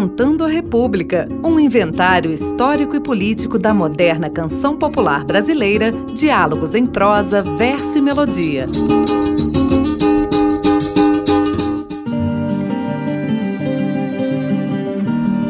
Decantando a República, um inventário histórico e político da moderna canção popular brasileira, diálogos em prosa, verso e melodia.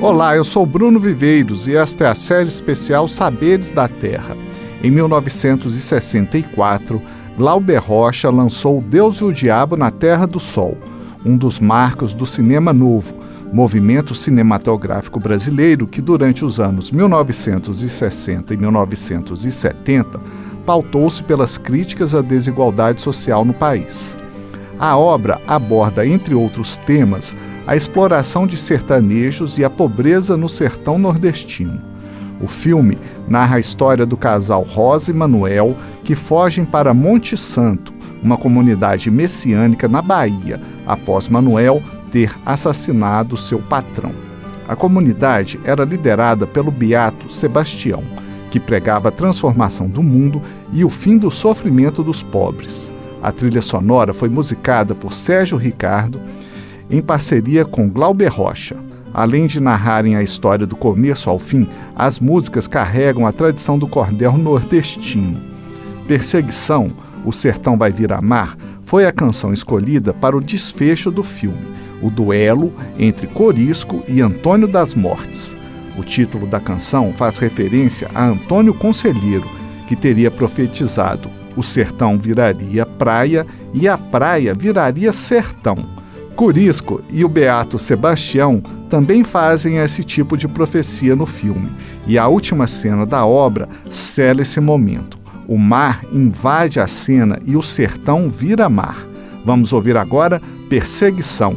Olá, eu sou Bruno Viveiros e esta é a série especial Saberes da Terra. Em 1964, Glauber Rocha lançou Deus e o Diabo na Terra do Sol, um dos marcos do cinema novo, movimento cinematográfico brasileiro que, durante os anos 1960 e 1970, pautou-se pelas críticas à desigualdade social no país. A obra aborda, entre outros temas, a exploração de sertanejos e a pobreza no sertão nordestino. O filme narra a história do casal Rosa e Manuel que fogem para Monte Santo, uma comunidade messiânica na Bahia, após Manuel ter assassinado seu patrão. A comunidade era liderada pelo beato Sebastião, que pregava a transformação do mundo e o fim do sofrimento dos pobres. A trilha sonora foi musicada por Sérgio Ricardo em parceria com Glauber Rocha. Além de narrarem a história do começo ao fim, as músicas carregam a tradição do cordel nordestino. Perseguição, O Sertão Vai Vir Mar, foi a canção escolhida para o desfecho do filme o duelo entre Corisco e Antônio das Mortes. O título da canção faz referência a Antônio Conselheiro, que teria profetizado: o sertão viraria praia e a praia viraria sertão. Corisco e o beato Sebastião também fazem esse tipo de profecia no filme, e a última cena da obra sela esse momento. O mar invade a cena e o sertão vira mar. Vamos ouvir agora Perseguição,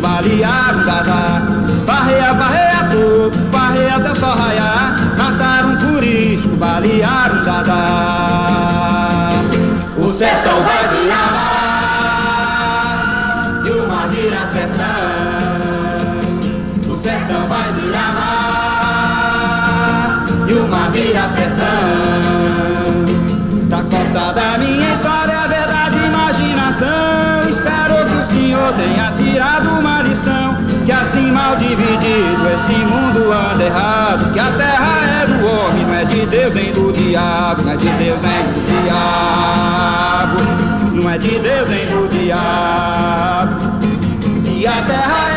balearam um dadá, barreia, barreia até só raiar, mataram um curisco, balearam um dadá. O sertão vai virar e o mar vira sertão. O sertão vai virar e o mar vira sertão. Esse mundo anda errado, que a terra é do homem, não é de Deus nem do diabo, não é de Deus nem do diabo, não é de Deus nem do diabo. E a terra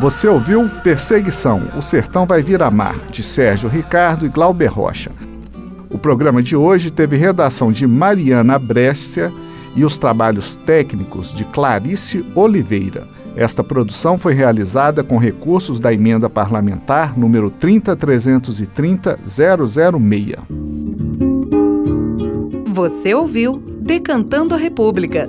Você ouviu Perseguição, O Sertão Vai Vir a Mar, de Sérgio Ricardo e Glauber Rocha. O programa de hoje teve redação de Mariana Brescia e os trabalhos técnicos de Clarice Oliveira. Esta produção foi realizada com recursos da emenda parlamentar número 30330-006. Você ouviu Decantando a República